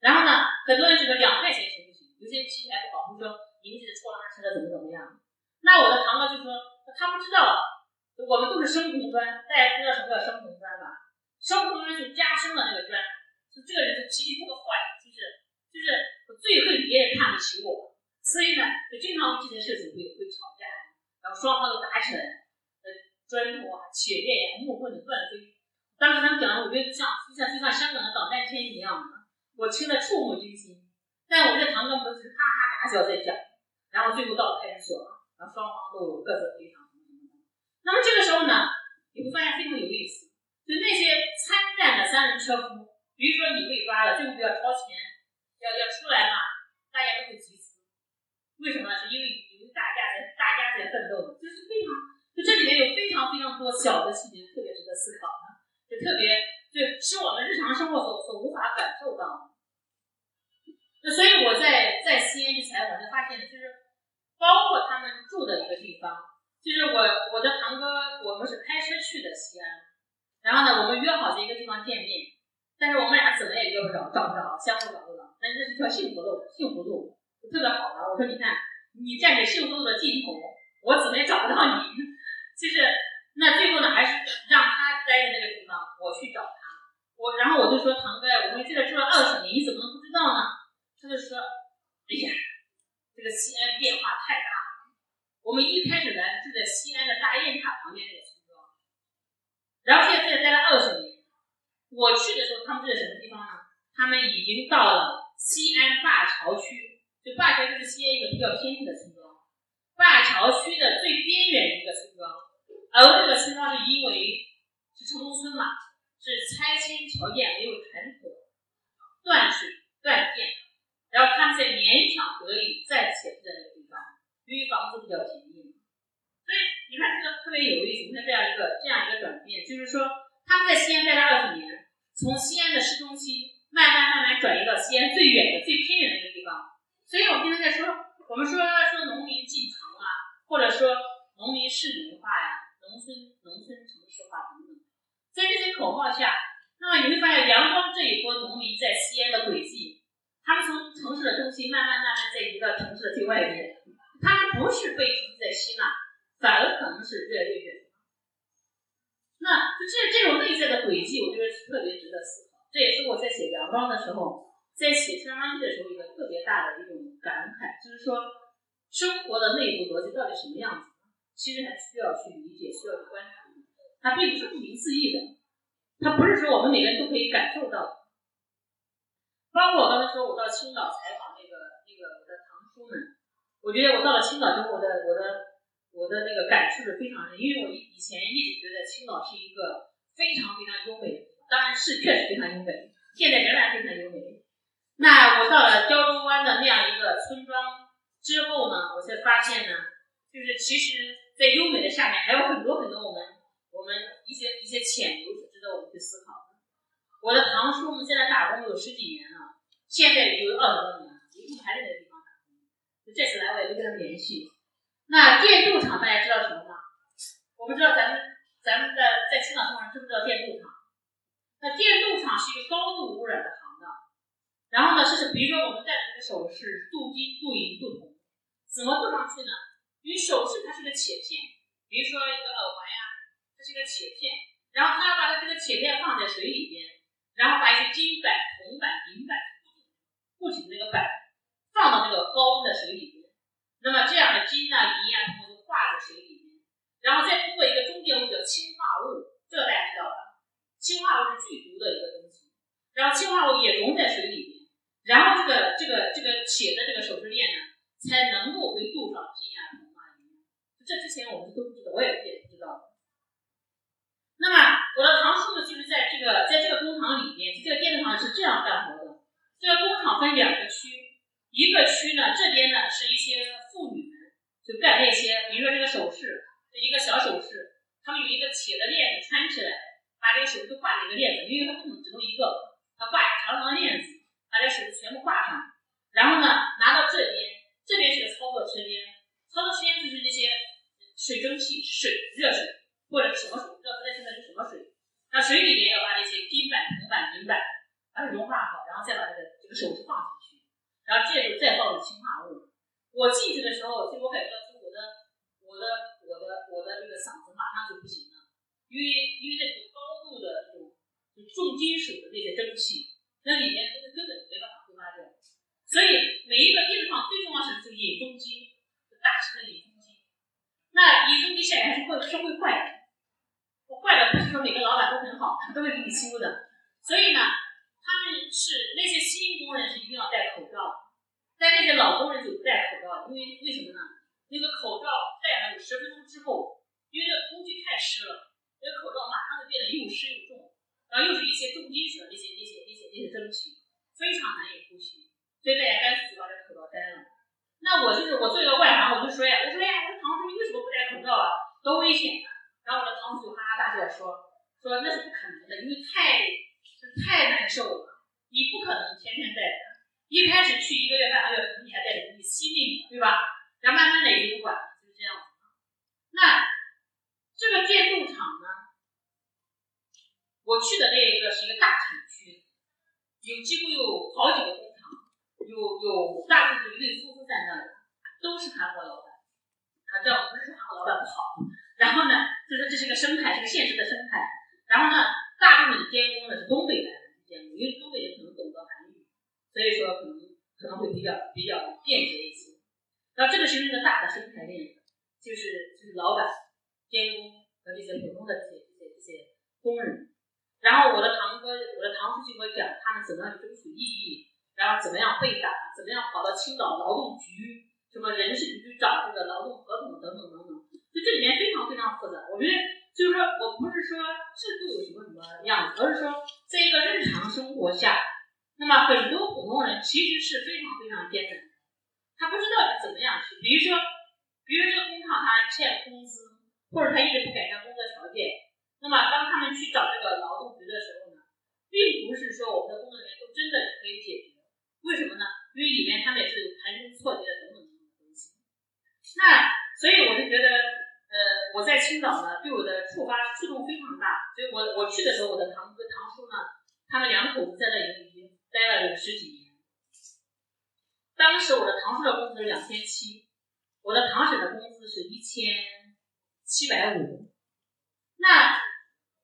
然后呢，很多人觉得两块钱行不行？有些人脾气还不好，会说你们这是拖拉车的，怎么怎么样？那我的堂哥就说他不知道，我们都是生红砖，大家知道什么叫生红砖？生红砖就加深了那个砖，就这个人就脾气特别坏，就是就是我最恨别人看不起我，所以呢，就经常这些事情会会吵架，然后双方都打起来，呃，砖头啊、铁链呀、木棍的乱飞。当时他们讲的，我觉得像就像就像香港的导弹天一样的，我听得触目惊心。但我们这堂哥们都是哈哈大笑在讲，然后最后到了派出所，然后双方都各自赔偿什么什么的。那么这个时候呢，你会发现非常有意思，就那些参战的三轮车夫，比如说你被抓了，最后要掏钱，要要出来嘛，大家都会集资。为什么？是因为因为大家在大家在奋斗，就是非常就这里面有非常非常多小的细节，特别值得思考。就特别就是我们日常生活所所无法感受到的。那所以我在在西安去采访，就发现就是包括他们住的一个地方，就是我我的堂哥，我们是开车去的西安，然后呢，我们约好在一个地方见面，但是我们俩怎么也约不着，找不着，相互找不着。那这是条幸福路，幸福路特别好的。我说你看，你站在幸福路的尽头，我怎么也找不到你，就是。那最后呢，还是让他待在那个地方，我去找他。我然后我就说堂哥，我们在这住了二十年，你怎么能不知道呢？他就说，哎呀，这个西安变化太大了。我们一开始来住在西安的大雁塔旁边那个，然后现在在待了二十年。我去的时候，他们住在什么地方呢？他们已经到了西安灞桥区，就灞桥就是西安一个比较偏僻的村庄，灞桥区的最边缘一个村庄。而这个村庄是因为是城中村嘛，是拆迁条件没有谈妥，断水断电，然后他们才勉强得以暂且住在那个地方，因为房子比较便宜。你看这个特别有意思，你看这样一个这样一个转变，就是说他们在西安待了二十年。从西安的市中心慢慢慢慢转移到西安最远的、最偏远的一个地方，所以我们经常在说，我们说说农民进城啊，或者说农民市民化呀，农村农村城市化等等，在这些口号下，那么你会发现阳光这一波农民在西安的轨迹，他们从城市的中心慢慢慢慢在移到城市的最外边，他们不是被城市在吸纳，反而可能是越来越远。那就这这种内在的轨迹，我觉得是特别值得思考。这也是我在写阳光的时候，在写《山庄记》的时候一个特别大的一种感慨，就是说生活的内部逻辑到底什么样子，其实还需要去理解，需要去观察。它并不是不明自意的，它不是说我们每个人都可以感受到的。包括我刚才说我到青岛采访那个那个我的堂叔们，我觉得我到了青岛之后，我的我的。我的那个感触是非常深，因为我以以前一直觉得青岛是一个非常非常优美的地方，当然是确实非常优美，现在仍然非常优美。那我到了胶州湾的那样一个村庄之后呢，我才发现呢，就是其实，在优美的下面还有很多很多我们我们一些一些潜流是值得我们去思考的。我的堂叔们现在打工有十几年了，现在也就二十多年了，一直还在那个地方打工。就这次来我也没跟他们联系。那电镀厂大家知道什么吗？我们知道咱们咱们在在青岛生活人知不知道电镀厂？那电镀厂是一个高度污染的行当。然后呢，是是比如说我们戴的这个首饰，镀金、镀银、镀铜，怎么镀上去呢？因为首饰它是个铁片，比如说一个耳环呀，它是个铁片，然后它把它这个铁片放在水里边，然后把一些金板、铜板、银板固定那个板放到那个高温的水里。那么这样的金啊、银啊，它们就化在水里面，然后再通过一个中间物叫氢化物，这个大家知道吧？氢化物是剧毒的一个东西，然后氢化物也融在水里面，然后这个这个这个铁的这个首饰链呢，才能够被镀上金啊、铜啊、银。这之前我们都不知道，我也也不知道。那么我的堂叔呢，就是在这个在这个工厂里面，这个电子厂是这样干活的。这个工厂分两个区。一个区呢，这边呢是一些妇女们就干那些，比如说这个首饰，这一个小首饰，他们有一个铁的链子穿起来，把这个首饰挂在一个链子，因为它不能只弄一个，它挂一个长长的链子，把这首饰全部挂上，然后呢拿到这边，这边是个操作车间，操作车间就是那些水蒸气、水、热水或者什么水，不知道在现在是什么水，那水里面要把这些金板、铜板、银板把它融化好，然后再把这个这个首饰放上去。然后这时候再放入氰化物，我进去的时候，就我感觉到，就我的、我的、我的、我的这个嗓子马上就不行了，因为因为那种高度的这种重金属的那些蒸汽，那里面根本没办法挥发掉。所以每一个电厂最重要是是引风机，大型的引风机。那引风机显然是会是会坏的，我坏的不是说每个老板都很好，他都会给你修的。所以呢。他们是那些新工人是一定要戴口罩，但那些老工人就不戴口罩，因为为什么呢？那个口罩戴了有十分钟之后，因为这个空气太湿了，那个口罩马上就变得又湿又重，然后又是一些重金属的那些那些那些那些蒸汽，非常难以呼吸，所以大家干脆就把这个口罩摘了。那我就是我做一个外行，我就说呀，我说呀，我说唐叔你为什么不戴口罩啊？多危险啊！然后我的堂叔就哈哈大笑说，说那是不可能的，因为太。太难受了，你不可能天天戴着。一开始去一个月半个月，你还带着，你惜命，对吧？然后慢慢累积不管了，就是这样子。那这个电镀厂呢？我去的那一个是一个大产区，有几乎有好几个工厂，有有大部分一对夫妇在那里，都是韩国老板。啊，这样不是说韩国老板不好。然后呢，就说这是个生态，是个现实的生态。然后呢？大部分的监工呢是东北来的，这见过，因为东北人可能懂得韩，所以说可能可能会比较比较便捷一些。然后这个是一个大的生态链，就是就是老板、监工和这些普通的这些这些这些工人。然后我的堂哥、我的堂叔就给我讲他们怎么样去争取利益，然后怎么样被打，怎么样跑到青岛劳动局、什么人事局去找这个劳动合同等等等等。就这里面非常非常复杂。我觉得就是说我不是说制度有什么什么样子，而是说在一个日常生活下，那么很多普通人其实是非常非常艰难。他不知道怎么样去，比如说，比如这个工厂他欠工资，或者他一直不改善工作条件，那么当他们去找这个劳动局的时候呢，并不是说我们的工作人员都真的可以解决，为什么呢？因为里面他们也是有盘根错节的等等等等东西。那所以我就觉得，呃，我在青岛呢，对我的触发触动非常大，所以我我去的时候，我的堂哥堂叔呢，他们两口子在那里待了有十几年。当时我的堂叔的工资是两千七，我的堂婶的工资是一千七百五。那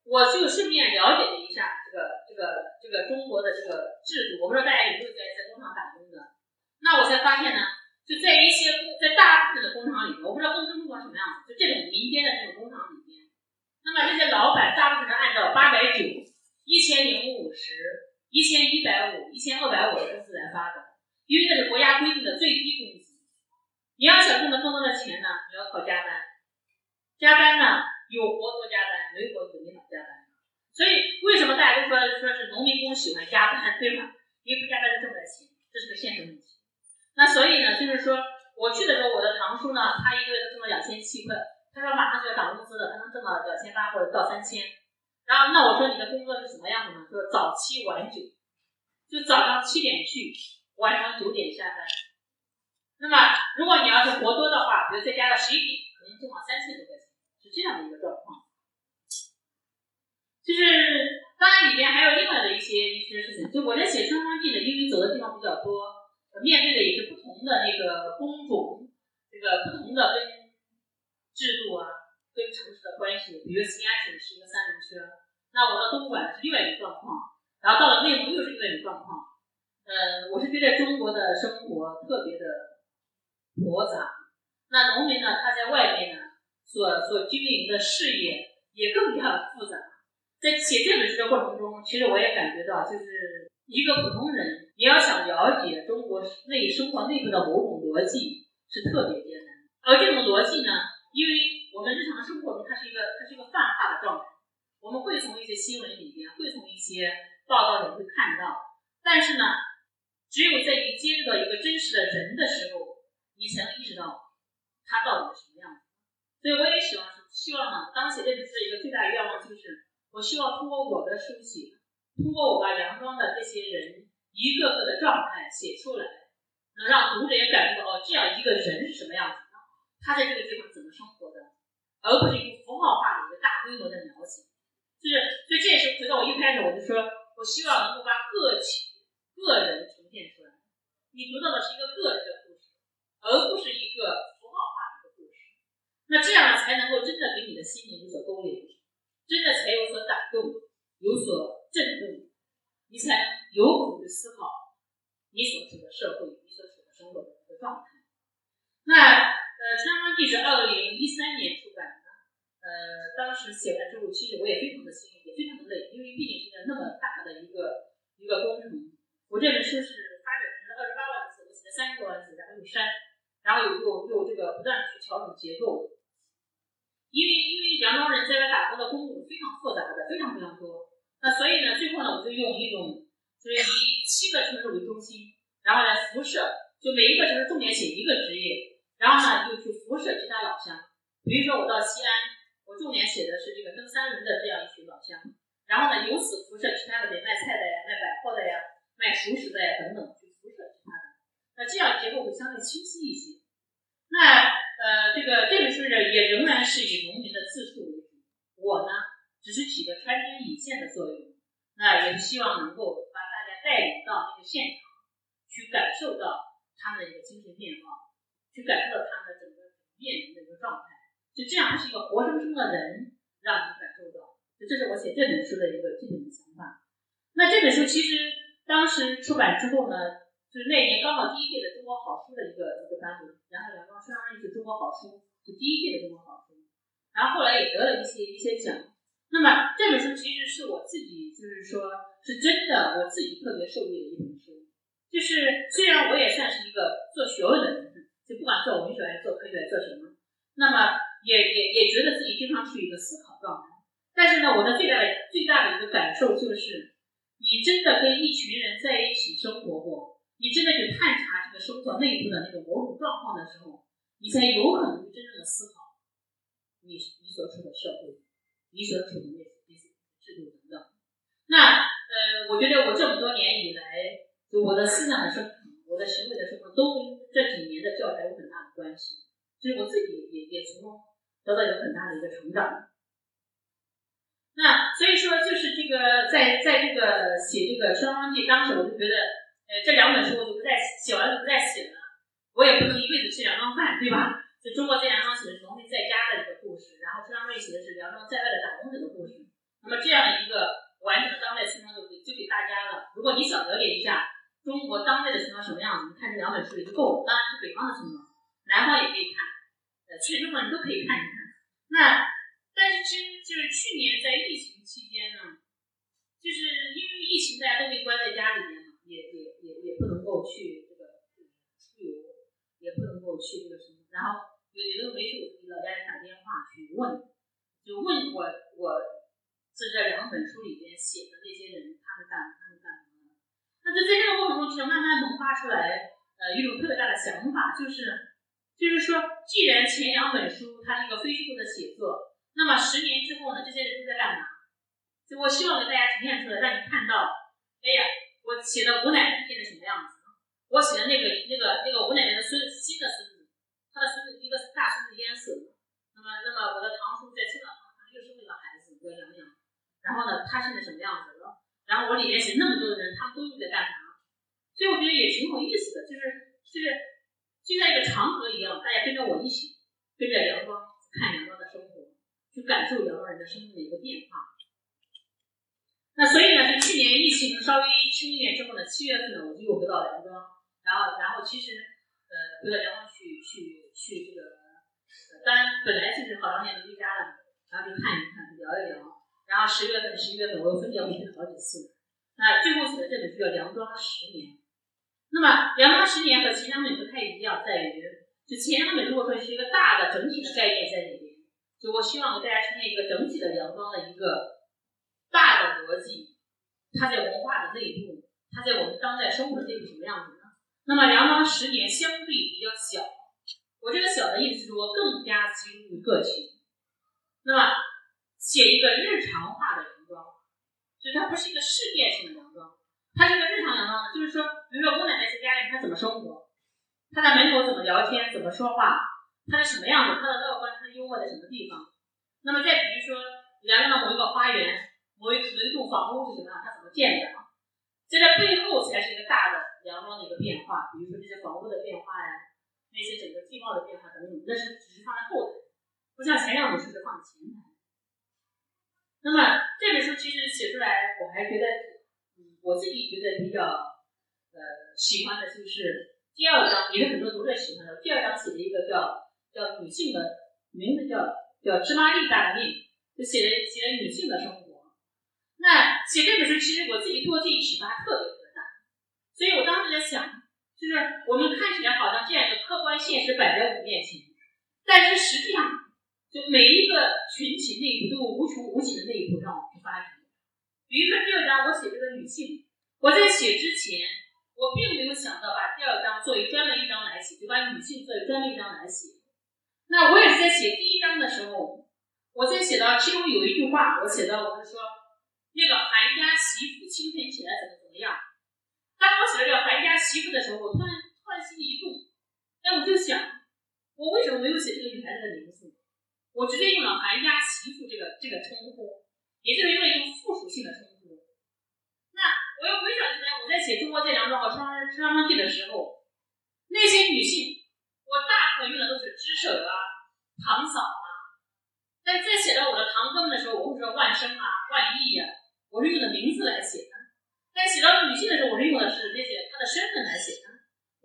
我就顺便了解了一下这个这个这个中国的这个制度，我不知道大家有没有在在工厂打工的。那我才发现呢，就在一些在大部分的工厂里面，我不知道工资中国什么样子，就这种民间的这种工厂里面，那么这些老板大部分是按照八百九、一千零五十、一千一百五、一千二百五的工资来发的。因为这是国家规定的最低工资，你要想挣得更多的钱呢，你要靠加班。加班呢，有活多加班，没活就没法加班。所以为什么大家都说说是农民工喜欢加班，对吧？因为不加班就挣不来钱，这是个现实问题。那所以呢，就是说我去的时候，我的堂叔呢，他一个月挣了两千七块，他说马上就要涨工资了，他能挣到两千八或者到三千。然后那我你的工作是什么样子呢？就是早七晚九，就早上七点去。晚上九点下班，那么如果你要是活多的话，比如再加到十一点，可能正好三千多块钱，是这样的一个状况。就是当然里面还有另外的一些一些事情，就我在写双方记的，因为走的地方比较多，面对的也是不同的那个工种，这个不同的跟制度啊，跟城市的关系。比如西安省是一个三轮车，那我到东莞是另外一个状况，然后到了内蒙又是另外一个状况。呃，我是觉得中国的生活特别的复杂。那农民呢，他在外面呢，所所经营的事业也更加的复杂。在写这本书的过程中，其实我也感觉到，就是一个普通人，你要想了解中国内生活内部的某种逻辑，是特别艰难。而这种逻辑呢，因为我们日常生活中，它是一个它是一个泛化的状态，我们会从一些新闻里边，会从一些报道里会看到，但是呢。只有在你接触到一个真实的人的时候，你才能意识到他到底是什么样子。所以我也希望希望呢，当写这本书的一个最大愿望就是，我希望通过我的书写，通过我把杨庄的这些人一个个的状态写出来，能让读者也感受到哦，这样一个人是什么样子的，他在这个地方怎么生活的，而不是一个符号化的一个大规模的描写。就是，所以这也是回到我一开始我就说，我希望能够把个体、个人呈。现出来，你读到的是一个个人的故事，而不是一个符号化的一个故事。那这样，才能够真的给你的心灵有所勾连，真的才有所感动，有所震动，你才有可能思考你所处的社会，你所处的生活的一个状态。那呃，《春江记》是二零一三年出版的，呃，当时写完之后，其实我也非常最大的一个感受就是，你真的跟一群人在一起生活过，你真的去探查这个生活内部的那个某种状况的时候，你才有可能真正的思考你你所处的社会，你所处的那那些制度等等。那呃，我觉得我这么多年以来。就我的思想的生成，我的行为的生成，都跟这几年的教材有很大的关系。就是我自己也也从中得到有很大的一个成长。那所以说，就是这个在在这个写这个《双方记》，当时我就觉得，呃，这两本书我就不再写写完就不再写了。我也不能一辈子吃两顿饭，对吧？就中国这两章写的是农民在家的一个故事，然后车昌瑞写的是梁庄在外的打工者的故事。那么这样一个完整的当代村庄就给就给大家了。如果你想了解一下。中国当代的村庄什么样子？你看这两本书里就够了。当然是北方的村庄，南方也可以看，呃，全中国人都可以看一看。那但是其实就是去年在疫情期间呢，就是因为疫情大家都被关在家里面嘛，也也也也不能够去这个出游，也不能够去这个什么。然后有有的没事，我给老家人打电话去问，就问我我在这两本书里边写的那些人，他们干他们干什么。那就在这个过程中，其实慢慢萌发出来，呃，一种特别大的想法，就是，就是说，既然前两本书它是一个非虚构的写作，那么十年之后呢，这些人都在干嘛？就我希望给大家呈现出来，让你看到，哎呀，我写的吴奶奶变成什么样子？我写的那个那个那个吴奶奶的孙新的孙子，他的孙子一个大孙子淹死了，那么那么我的堂叔在青岛堂堂又生了个孩子叫杨洋，然后呢，他现在什么样子了？然后我里面写那么多的人，他们都又在干啥？所以我觉得也挺有意思的，就是就是就像一个长河一样，大家跟着我一起，跟着阳光，去感受两个人的生命的一个变化。那所以呢，就去年疫情稍微轻一点之后呢，七月份呢，我就又回到梁庄，然后然后其实呃回到梁庄去去去这个，当然本来就是好长时间都居家了，然后就看一看，聊一聊。然后十月份、十一月份，我又分别回去了好几次。那最后写的这本书叫《梁庄十年》。那么《梁庄十年》和前两本不太一样，在于就前两本如果说是一个大的整体的概念在里面，就我希望给大家呈现一个整体的梁庄的一个大的逻辑，它在文化的内部，它在我们当代生活的内部什么样子呢？那么《梁庄十年》相对比较小，我这个小的意思是说更加集中于个体。那么。写一个日常化的洋装，所以它不是一个事件性的洋装，它是个日常洋装。就是说，比如说吴奶奶在家里，她怎么生活，她在门口怎么聊天，怎么说话，她是什么样子，她的乐观，她的幽默在什么地方。那么再比如说，梁庄的某一个花园，某一某一栋房屋是什么样，它怎么建的啊，在这背后才是一个大的梁庄的一个变化。比如说这些房屋的变化呀，那些整个地貌的变化等等，那是只是放在后台，不像前两本书是放在前台。那么这本书其实写出来，我还觉得，嗯，我自己觉得比较，呃，喜欢的就是第二章，也是很多读者喜欢的。第二章写的一个叫叫女性的名字叫叫芝麻粒大的命，就写了写了女性的生活。那写这本书，其实我自己对我自己启发特别特别大。所以我当时在想，就是我们看起来好像这样一个客观现实摆在我们面前，但是实际上。就每一个群体内部都有无穷无尽的内部让我们去发掘。比如说第二章，我写这个女性，我在写之前，我并没有想到把第二章作为专门一章来写，就把女性作为专门一章来写。那我也是在写第一章的时候，我在写到其中有一句话，我写到我是说，那个韩家媳妇清晨起来怎么怎么样。当我写到这个韩家媳妇的时候，我突然突然心里一动，哎，我就想，我为什么没有写这个女孩子的名字？我直接用了“韩家媳妇”这个这个称呼，也就是用了一种附属性的称呼。那我又回想起来，我在写《中国这两庄和《双双庄记》的时候，那些女性，我大部分用的都是知婶啊、堂嫂啊。但在写到我的堂哥们的时候，我会说万生啊、万义呀，我是用的名字来写的。但写到女性的时候，我是用的是那些她的身份来写的，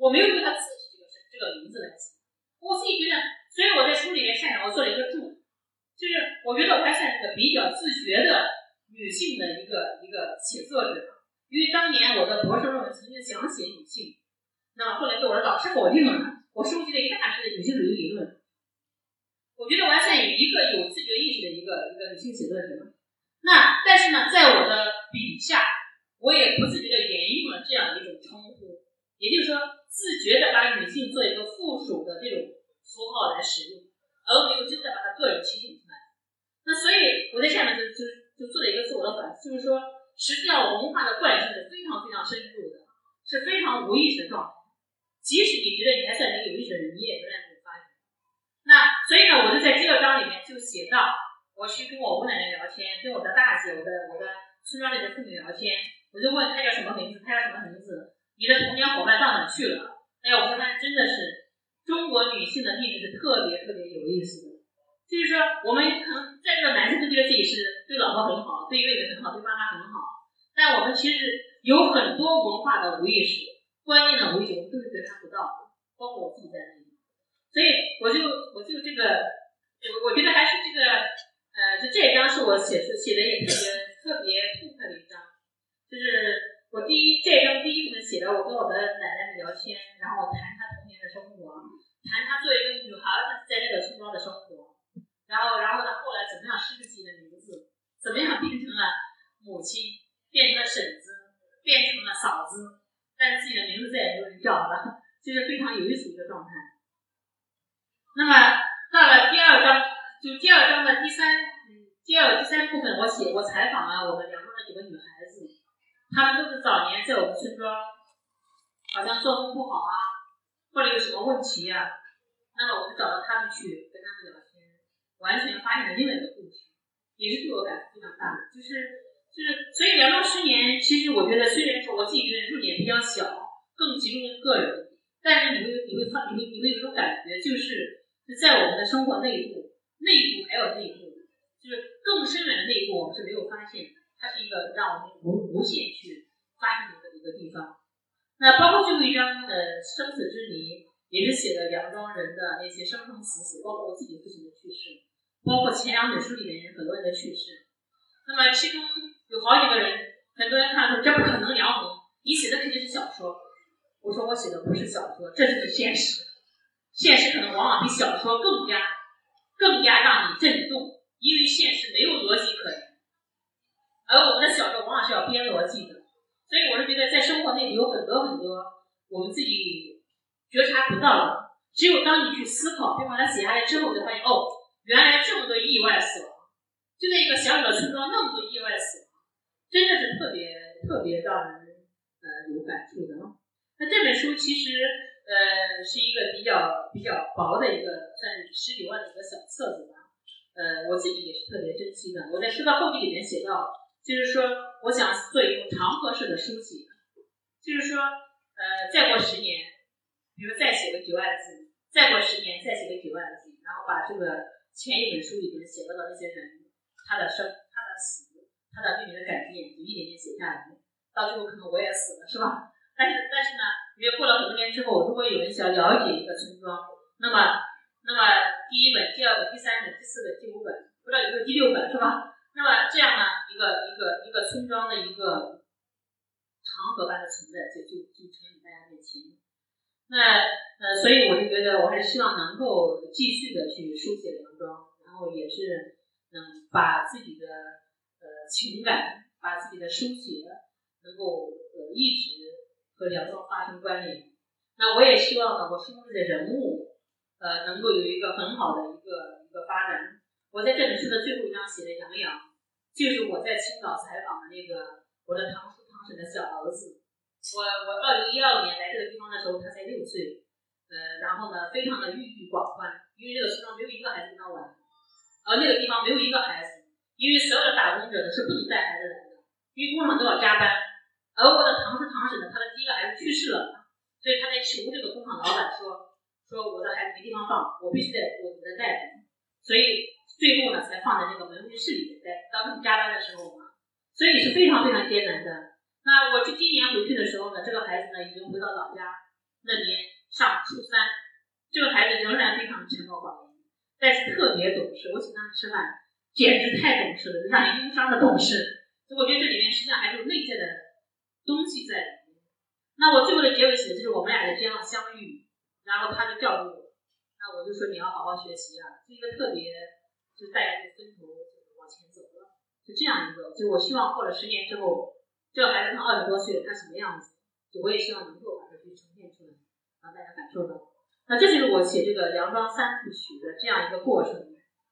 我没有用她自己这个身这个名字来写。我自己觉得，所以我在书里面擅长，我做了一个注，就是我觉得我还算是个比较自觉的女性的一个一个写作者，因为当年我的博士论文曾经想写女性，那么后来被我的导师否定了，我收集了一大师的女性主义理论。我觉得完善于一个有自觉意识的一个一个女性写作者。那但是呢，在我的笔下，我也不自觉的沿用了这样一种称呼，也就是说，自觉的把女性做一个附属的这种符号来使用，而没有真的把它个人提醒出来。那所以我在下面就就就做了一个自我的反思，就是说，实际上文化的惯性是非常非常深入的，是非常无意识的状态。即使你觉得你还算一个有意识的人，你也仍然没有发现。那所以呢，我就在这个章里面就写到，我去跟我姑奶奶聊天，跟我的大姐、我的我的村庄里的妇女聊天，我就问她叫什么名字，她叫什么名字？你的童年伙伴到哪去了？哎呀，我说她真的是中国女性的命运是特别特别有意思的，就是说我们可能在这个男生都觉得自己是对老婆很好，对妹妹很好，对妈妈很好，但我们其实有很多文化的无意识、观念的无意识，我们都是觉察不到的，包括我自己在内。所以我就我就这个，我我觉得还是这个，呃，就这一章是我写的写的也特别特别痛快的一章，就是我第一这一章第一部分写的，我跟我的奶奶们聊天，然后谈她童年的生活，谈她作为一个女孩子在那个村庄的生活，然后然后她后来怎么样失去自己的名字，怎么样变成了母亲，变成了婶子，变成了嫂子，但是自己的名字再也没有人叫了，就是非常有意思一个状态。那么到了第二章，就第二章的第三，第二第三部分，我写我采访了我们梁庄的几个女孩子，她们都是早年在我们村庄，好像作风不好啊，或者有什么问题呀，那么我就找到她们去跟她们聊天，完全发现了另外一个故事，也是对我感触非常大的，就是就是，所以梁庄十年，其实我觉得虽然说我自己觉得入点比较小，更集中于个人，但是你会你会发你会你会有种感觉就是。就在我们的生活内部，内部还有内部，就是更深远的内部，我们是没有发现，它是一个让我们无无限去发现的一个地方。那包括最后一章的生死之谜，也是写的梁庄人的那些生生死死，包括我自己父亲的去世，包括前两本书里面很多人的去世。那么其中有好几个人，很多人看说这不可能，梁红，你写的肯定是小说。我说我写的不是小说，这就是现实。现实可能往往比小说更加、更加让你震动，因为现实没有逻辑可言，而我们的小说往往是要编逻辑的。所以我是觉得，在生活内有很多很多我们自己觉察不到的，只有当你去思考，并把它写下来之后，才发现哦，原来这么多意外死亡，就在一个小小的村庄，那么多意外死亡，真的是特别特别让人呃有感触的。那这本书其实。呃，是一个比较比较薄的一个，算十几万的一个小册子吧。呃，我自己也是特别珍惜的。我在书的后记里面写到，就是说，我想做一种长河式的书写，就是说，呃，再过十年，比如再写个几万字，再过十年再写个几万字，然后把这个前一本书里面写到的那些人，他的生，他的死，他的命运的改变，就一点点写下来，到最后可能我也死了，是吧？但是，但是呢，因为过了很多年之后，如果有人想了解一个村庄，那么，那么第一本、第二本、第三本、第四本、第五本，不知道有没有第六本，是吧？那么这样呢，一个一个一个村庄的一个长河般的存在，就就就呈现大家面前。那呃，所以我就觉得，我还是希望能够继续的去书写梁庄，然后也是嗯，把自己情感，把自己的书写能够呃一直。和梁庄发生关联，那我也希望呢，我书中的人物，呃，能够有一个很好的一个一个发展。我在这本书的最后一章写的杨洋，就是我在青岛采访的那个我的堂叔堂婶的小儿子。我我二零一二年来这个地方的时候，他才六岁，呃，然后呢，非常的郁郁寡欢，因为这个村庄没有一个孩子跟他玩，而那个地方没有一个孩子，因为所有的打工者呢是不能带孩子来的，因为工厂都要加班。而我的堂叔堂婶呢，他的第一个孩子去世了，所以他在求这个工厂老板说，说我的孩子没地方放，我必须得我在带着，所以最后呢才放在那个门卫室里面，待当他们加班的时候嘛，所以是非常非常艰难的。那我去今年回去的时候呢，这个孩子呢已经回到老家那年上初三，这个孩子仍然非常沉默寡言，但是特别懂事。我请他们吃饭，简直太懂事了，让人忧伤的懂事。所以我觉得这里面实际上还是有内在的东西在里面。那我最后的结尾写的就是我们俩的这样相遇，然后他就教育我，那我就说你要好好学习啊，是一个特别就是大家就分头就是往前走了，是这样一个。就我希望过了十年之后。这个孩子他二十多岁，他什么样子？就我也希望能够把它去呈现出来，让大家感受到。那这就是我写这个《梁庄三部曲》的这样一个过程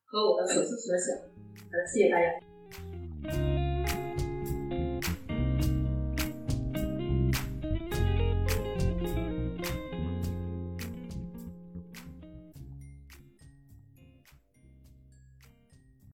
和我的所思所想。好的，谢谢大家。